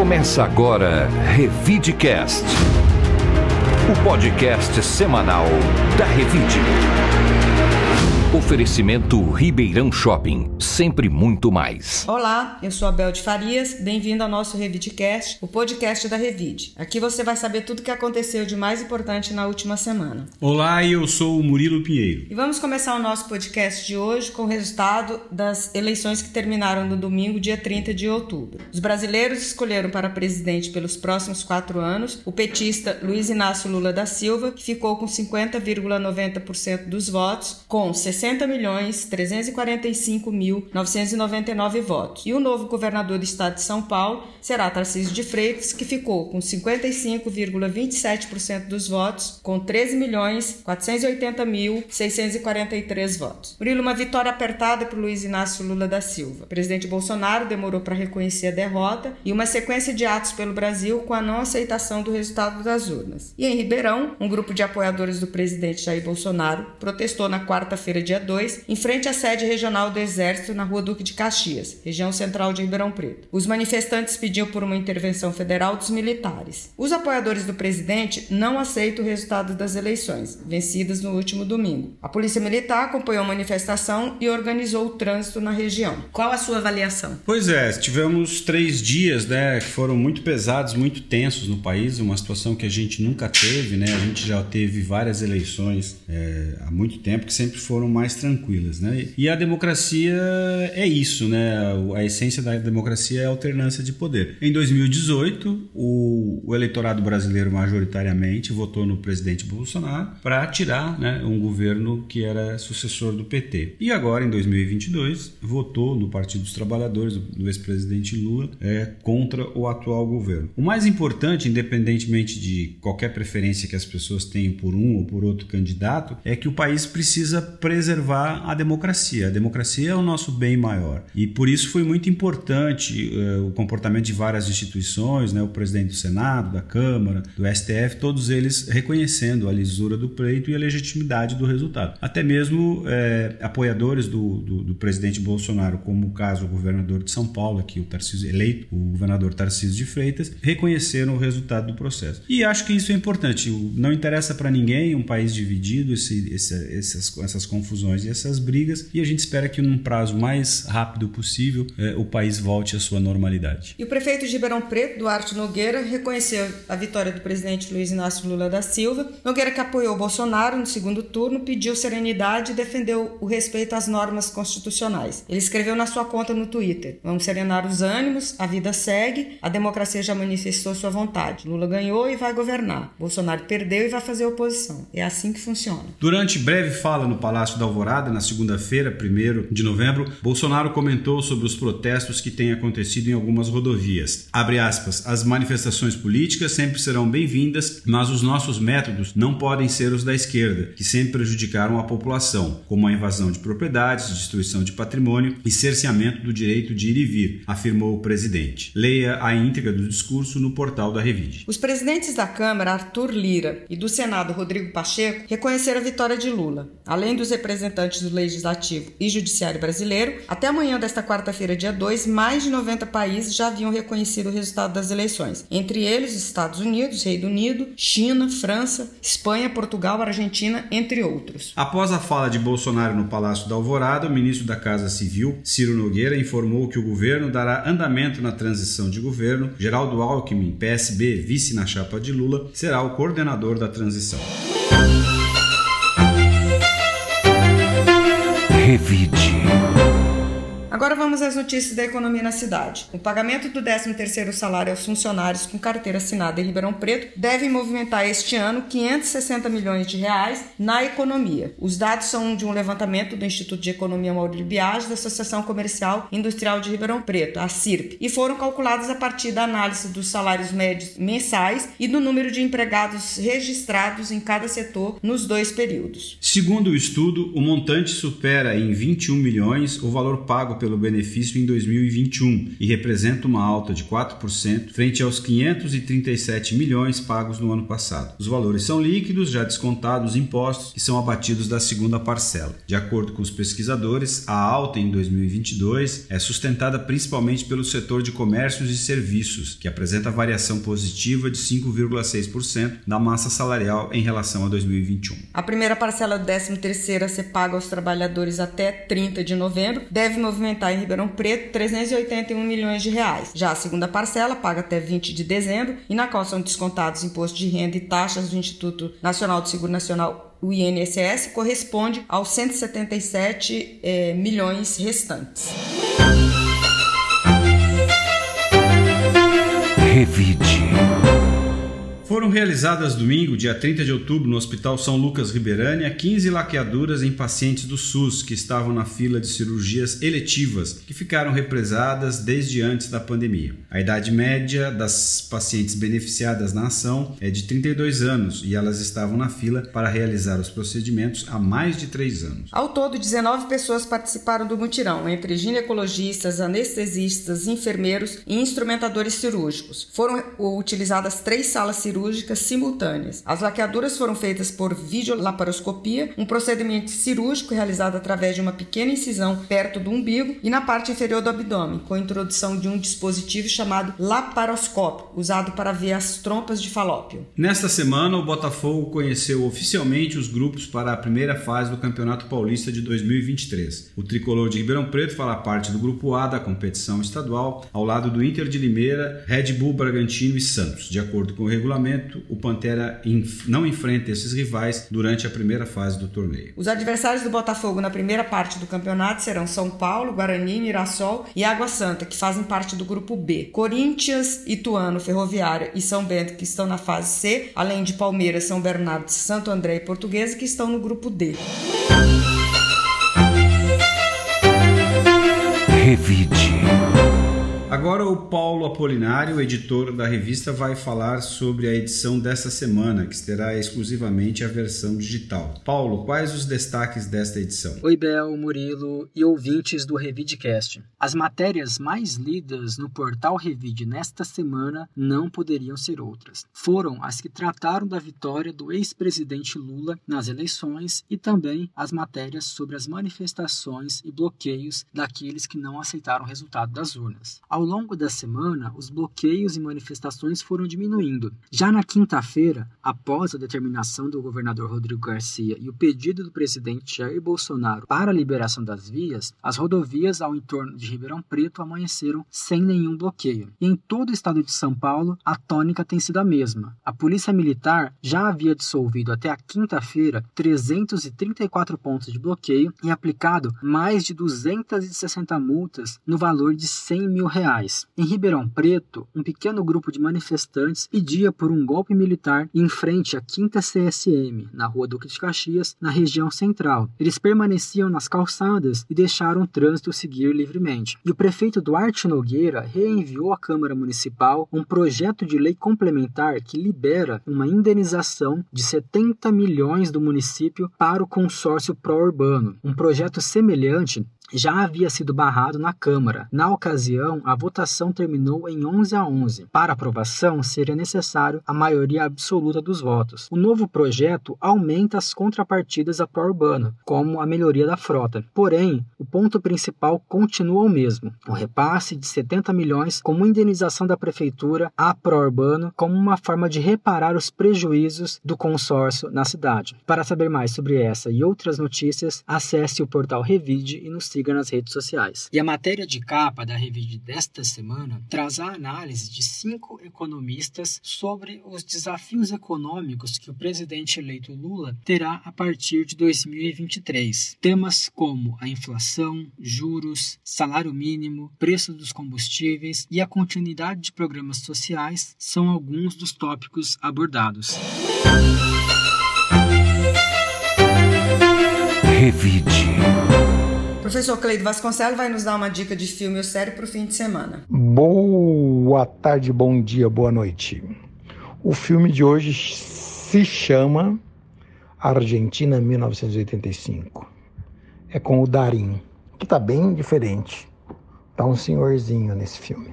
Começa agora Revidecast, o podcast semanal da Revide. Oferecimento Ribeirão Shopping, sempre muito mais. Olá, eu sou a Bel de Farias, bem-vindo ao nosso Revidecast, o podcast da Revide. Aqui você vai saber tudo o que aconteceu de mais importante na última semana. Olá, eu sou o Murilo Pinheiro. E vamos começar o nosso podcast de hoje com o resultado das eleições que terminaram no domingo, dia 30 de outubro. Os brasileiros escolheram para presidente pelos próximos quatro anos o petista Luiz Inácio Lula da Silva, que ficou com 50,90% dos votos, com 60 60.345.999 votos. E o novo governador do estado de São Paulo será Tarcísio de Freitas, que ficou com 55,27% dos votos, com 13.480.643 votos. Murilo, uma vitória apertada por Luiz Inácio Lula da Silva. O presidente Bolsonaro demorou para reconhecer a derrota e uma sequência de atos pelo Brasil com a não aceitação do resultado das urnas. E em Ribeirão, um grupo de apoiadores do presidente Jair Bolsonaro protestou na quarta-feira, dia 2, em frente à sede regional do Exército na Rua Duque de Caxias, região central de Ribeirão Preto. Os manifestantes pediam por uma intervenção federal dos militares. Os apoiadores do presidente não aceitam o resultado das eleições, vencidas no último domingo. A Polícia Militar acompanhou a manifestação e organizou o trânsito na região. Qual a sua avaliação? Pois é, tivemos três dias né, que foram muito pesados, muito tensos no país, uma situação que a gente nunca teve, né? A gente já teve várias eleições é, há muito tempo que sempre foram mais tranquilas, né? E a democracia é isso, né? A essência da democracia é a alternância de poder. Em 2018, o, o eleitorado brasileiro majoritariamente votou no presidente Bolsonaro para tirar né, um governo que era sucessor do PT. E agora, em 2022, votou no Partido dos Trabalhadores, do ex-presidente Lula, é, contra o atual governo. O mais importante, independentemente de qualquer preferência que as pessoas tenham por um ou por outro candidato, é que o país precisa preservar preservar a democracia. A democracia é o nosso bem maior. E por isso foi muito importante uh, o comportamento de várias instituições, né, o presidente do Senado, da Câmara, do STF, todos eles reconhecendo a lisura do pleito e a legitimidade do resultado. Até mesmo eh, apoiadores do, do, do, presidente Bolsonaro, como o caso do governador de São Paulo, aqui o Tarcísio eleito, o governador Tarcísio de Freitas, reconheceram o resultado do processo. E acho que isso é importante. Não interessa para ninguém um país dividido, esse, esse, essas, essas confusões confusões e essas brigas, e a gente espera que num prazo mais rápido possível eh, o país volte à sua normalidade. E o prefeito de Ribeirão Preto, Duarte Nogueira, reconheceu a vitória do presidente Luiz Inácio Lula da Silva. Nogueira, que apoiou Bolsonaro no segundo turno, pediu serenidade e defendeu o respeito às normas constitucionais. Ele escreveu na sua conta no Twitter: Vamos serenar os ânimos, a vida segue, a democracia já manifestou sua vontade. Lula ganhou e vai governar. Bolsonaro perdeu e vai fazer oposição. É assim que funciona. Durante breve fala no Palácio da Alvorada, na segunda-feira, 1 de novembro, Bolsonaro comentou sobre os protestos que têm acontecido em algumas rodovias. Abre aspas, as manifestações políticas sempre serão bem-vindas, mas os nossos métodos não podem ser os da esquerda, que sempre prejudicaram a população, como a invasão de propriedades, destruição de patrimônio e cerceamento do direito de ir e vir, afirmou o presidente. Leia a íntegra do discurso no portal da Revide. Os presidentes da Câmara, Arthur Lira, e do Senado, Rodrigo Pacheco, reconheceram a vitória de Lula. Além dos representantes representantes do Legislativo e Judiciário brasileiro, até amanhã desta quarta-feira, dia 2, mais de 90 países já haviam reconhecido o resultado das eleições. Entre eles, Estados Unidos, Reino Unido, China, França, Espanha, Portugal, Argentina, entre outros. Após a fala de Bolsonaro no Palácio da Alvorada, o ministro da Casa Civil, Ciro Nogueira, informou que o governo dará andamento na transição de governo. Geraldo Alckmin, PSB, vice na chapa de Lula, será o coordenador da transição. Revide. Agora vamos às notícias da economia na cidade. O pagamento do 13º salário aos funcionários com carteira assinada em Ribeirão Preto deve movimentar este ano 560 milhões de reais na economia. Os dados são de um levantamento do Instituto de Economia Maurílio Biagi da Associação Comercial Industrial de Ribeirão Preto, a CIRP, e foram calculados a partir da análise dos salários médios mensais e do número de empregados registrados em cada setor nos dois períodos. Segundo o estudo, o montante supera em 21 milhões o valor pago pelo benefício em 2021 e representa uma alta de 4% frente aos 537 milhões pagos no ano passado. Os valores são líquidos, já descontados impostos que são abatidos da segunda parcela. De acordo com os pesquisadores, a alta em 2022 é sustentada principalmente pelo setor de comércios e serviços, que apresenta variação positiva de 5,6% da massa salarial em relação a 2021. A primeira parcela do 13º a ser paga aos trabalhadores até 30 de novembro deve movimentar em Ribeirão Preto 381 milhões de reais. Já a segunda parcela, paga até 20 de dezembro, e na qual são descontados imposto de renda e taxas do Instituto Nacional do Seguro Nacional o INSS corresponde aos 177 eh, milhões restantes. Revide. Realizadas domingo, dia 30 de outubro, no Hospital São Lucas Ribeirânia, 15 laqueaduras em pacientes do SUS que estavam na fila de cirurgias eletivas, que ficaram represadas desde antes da pandemia. A idade média das pacientes beneficiadas na ação é de 32 anos e elas estavam na fila para realizar os procedimentos há mais de 3 anos. Ao todo, 19 pessoas participaram do mutirão, entre ginecologistas, anestesistas, enfermeiros e instrumentadores cirúrgicos. Foram utilizadas três salas cirúrgicas cirúrgicas simultâneas. As laqueaduras foram feitas por videolaparoscopia, um procedimento cirúrgico realizado através de uma pequena incisão perto do umbigo e na parte inferior do abdômen, com a introdução de um dispositivo chamado laparoscópio, usado para ver as trompas de falópio. Nesta semana, o Botafogo conheceu oficialmente os grupos para a primeira fase do Campeonato Paulista de 2023. O tricolor de Ribeirão Preto fará parte do grupo A da competição estadual, ao lado do Inter de Limeira, Red Bull Bragantino e Santos. De acordo com o regulamento, momento, o Pantera não enfrenta esses rivais durante a primeira fase do torneio. Os adversários do Botafogo na primeira parte do campeonato serão São Paulo, Guarani, Mirassol e Água Santa, que fazem parte do grupo B. Corinthians, Ituano, Ferroviária e São Bento, que estão na fase C, além de Palmeiras, São Bernardo, Santo André e Portuguesa, que estão no grupo D. Revide. Agora o Paulo Apolinário, editor da revista, vai falar sobre a edição desta semana, que terá exclusivamente a versão digital. Paulo, quais os destaques desta edição? Oi, Bel, Murilo e ouvintes do Revidcast. As matérias mais lidas no portal Revide nesta semana não poderiam ser outras. Foram as que trataram da vitória do ex-presidente Lula nas eleições e também as matérias sobre as manifestações e bloqueios daqueles que não aceitaram o resultado das urnas. Longo da semana, os bloqueios e manifestações foram diminuindo. Já na quinta-feira, após a determinação do governador Rodrigo Garcia e o pedido do presidente Jair Bolsonaro para a liberação das vias, as rodovias ao entorno de Ribeirão Preto amanheceram sem nenhum bloqueio. E em todo o estado de São Paulo, a tônica tem sido a mesma. A Polícia Militar já havia dissolvido até a quinta-feira 334 pontos de bloqueio e aplicado mais de 260 multas no valor de 100 mil reais Em Ribeirão Preto, um pequeno grupo de manifestantes pedia por um golpe militar em frente à 5 CSM, na rua Duque de Caxias, na região central. Eles permaneciam nas calçadas e deixaram o trânsito seguir livremente. E o prefeito Duarte Nogueira reenviou à Câmara Municipal um projeto de lei complementar que libera uma indenização de 70 milhões do município para o consórcio pró-urbano. Um projeto semelhante já havia sido barrado na Câmara. Na ocasião, a votação terminou em 11 a 11. Para aprovação, seria necessário a maioria absoluta dos votos. O novo projeto aumenta as contrapartidas à pró-urbana, como a melhoria da frota. Porém, o ponto principal continua o mesmo: o repasse de 70 milhões como indenização da prefeitura à pró-urbano, como uma forma de reparar os prejuízos do consórcio na cidade. Para saber mais sobre essa e outras notícias, acesse o portal Revide e nos siga siga nas redes sociais. E a matéria de capa da revista desta semana traz a análise de cinco economistas sobre os desafios econômicos que o presidente eleito Lula terá a partir de 2023. Temas como a inflação, juros, salário mínimo, preço dos combustíveis e a continuidade de programas sociais são alguns dos tópicos abordados. Revide. Professor Cleide Vasconcelos vai nos dar uma dica de filme ou série para o fim de semana. Boa tarde, bom dia, boa noite. O filme de hoje se chama Argentina 1985. É com o Darim, que está bem diferente. Tá um senhorzinho nesse filme.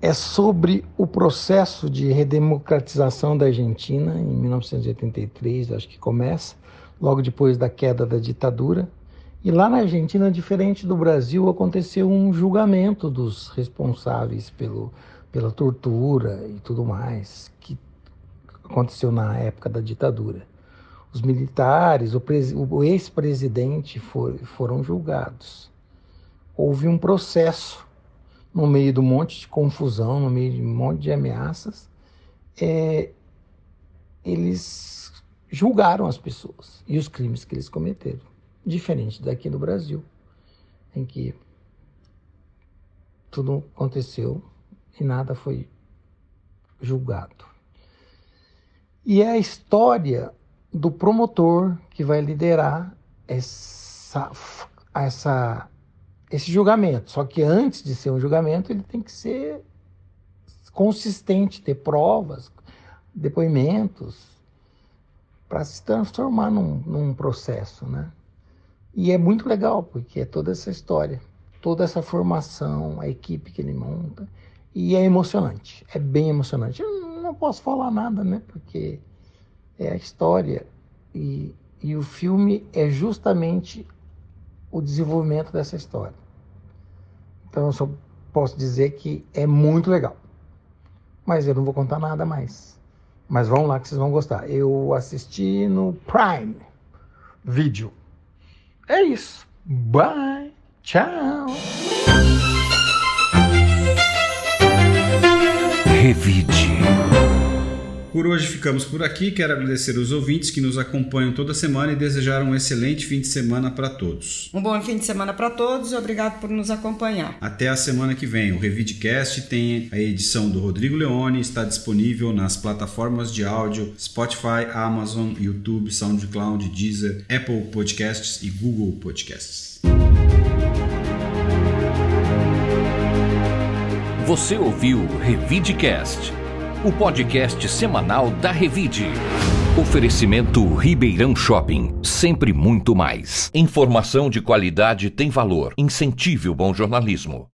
É sobre o processo de redemocratização da Argentina em 1983, acho que começa, logo depois da queda da ditadura. E lá na Argentina, diferente do Brasil, aconteceu um julgamento dos responsáveis pelo, pela tortura e tudo mais, que aconteceu na época da ditadura. Os militares, o, o ex-presidente for, foram julgados. Houve um processo no meio de um monte de confusão, no meio de um monte de ameaças. É, eles julgaram as pessoas e os crimes que eles cometeram. Diferente daqui no Brasil, em que tudo aconteceu e nada foi julgado. E é a história do promotor que vai liderar essa, essa, esse julgamento. Só que antes de ser um julgamento, ele tem que ser consistente, ter provas, depoimentos, para se transformar num, num processo, né? E é muito legal, porque é toda essa história, toda essa formação, a equipe que ele monta, e é emocionante, é bem emocionante. Eu não posso falar nada, né? Porque é a história e, e o filme é justamente o desenvolvimento dessa história. Então eu só posso dizer que é muito legal. Mas eu não vou contar nada mais. Mas vão lá que vocês vão gostar. Eu assisti no Prime Video. É isso. Bye. Tchau. Por hoje ficamos por aqui. Quero agradecer os ouvintes que nos acompanham toda semana e desejar um excelente fim de semana para todos. Um bom fim de semana para todos e obrigado por nos acompanhar. Até a semana que vem. O Revidcast tem a edição do Rodrigo Leone, está disponível nas plataformas de áudio Spotify, Amazon, YouTube, SoundCloud, Deezer, Apple Podcasts e Google Podcasts. Você ouviu Revidcast o podcast semanal da Revide. Oferecimento Ribeirão Shopping, sempre muito mais. Informação de qualidade tem valor. Incentive o bom jornalismo.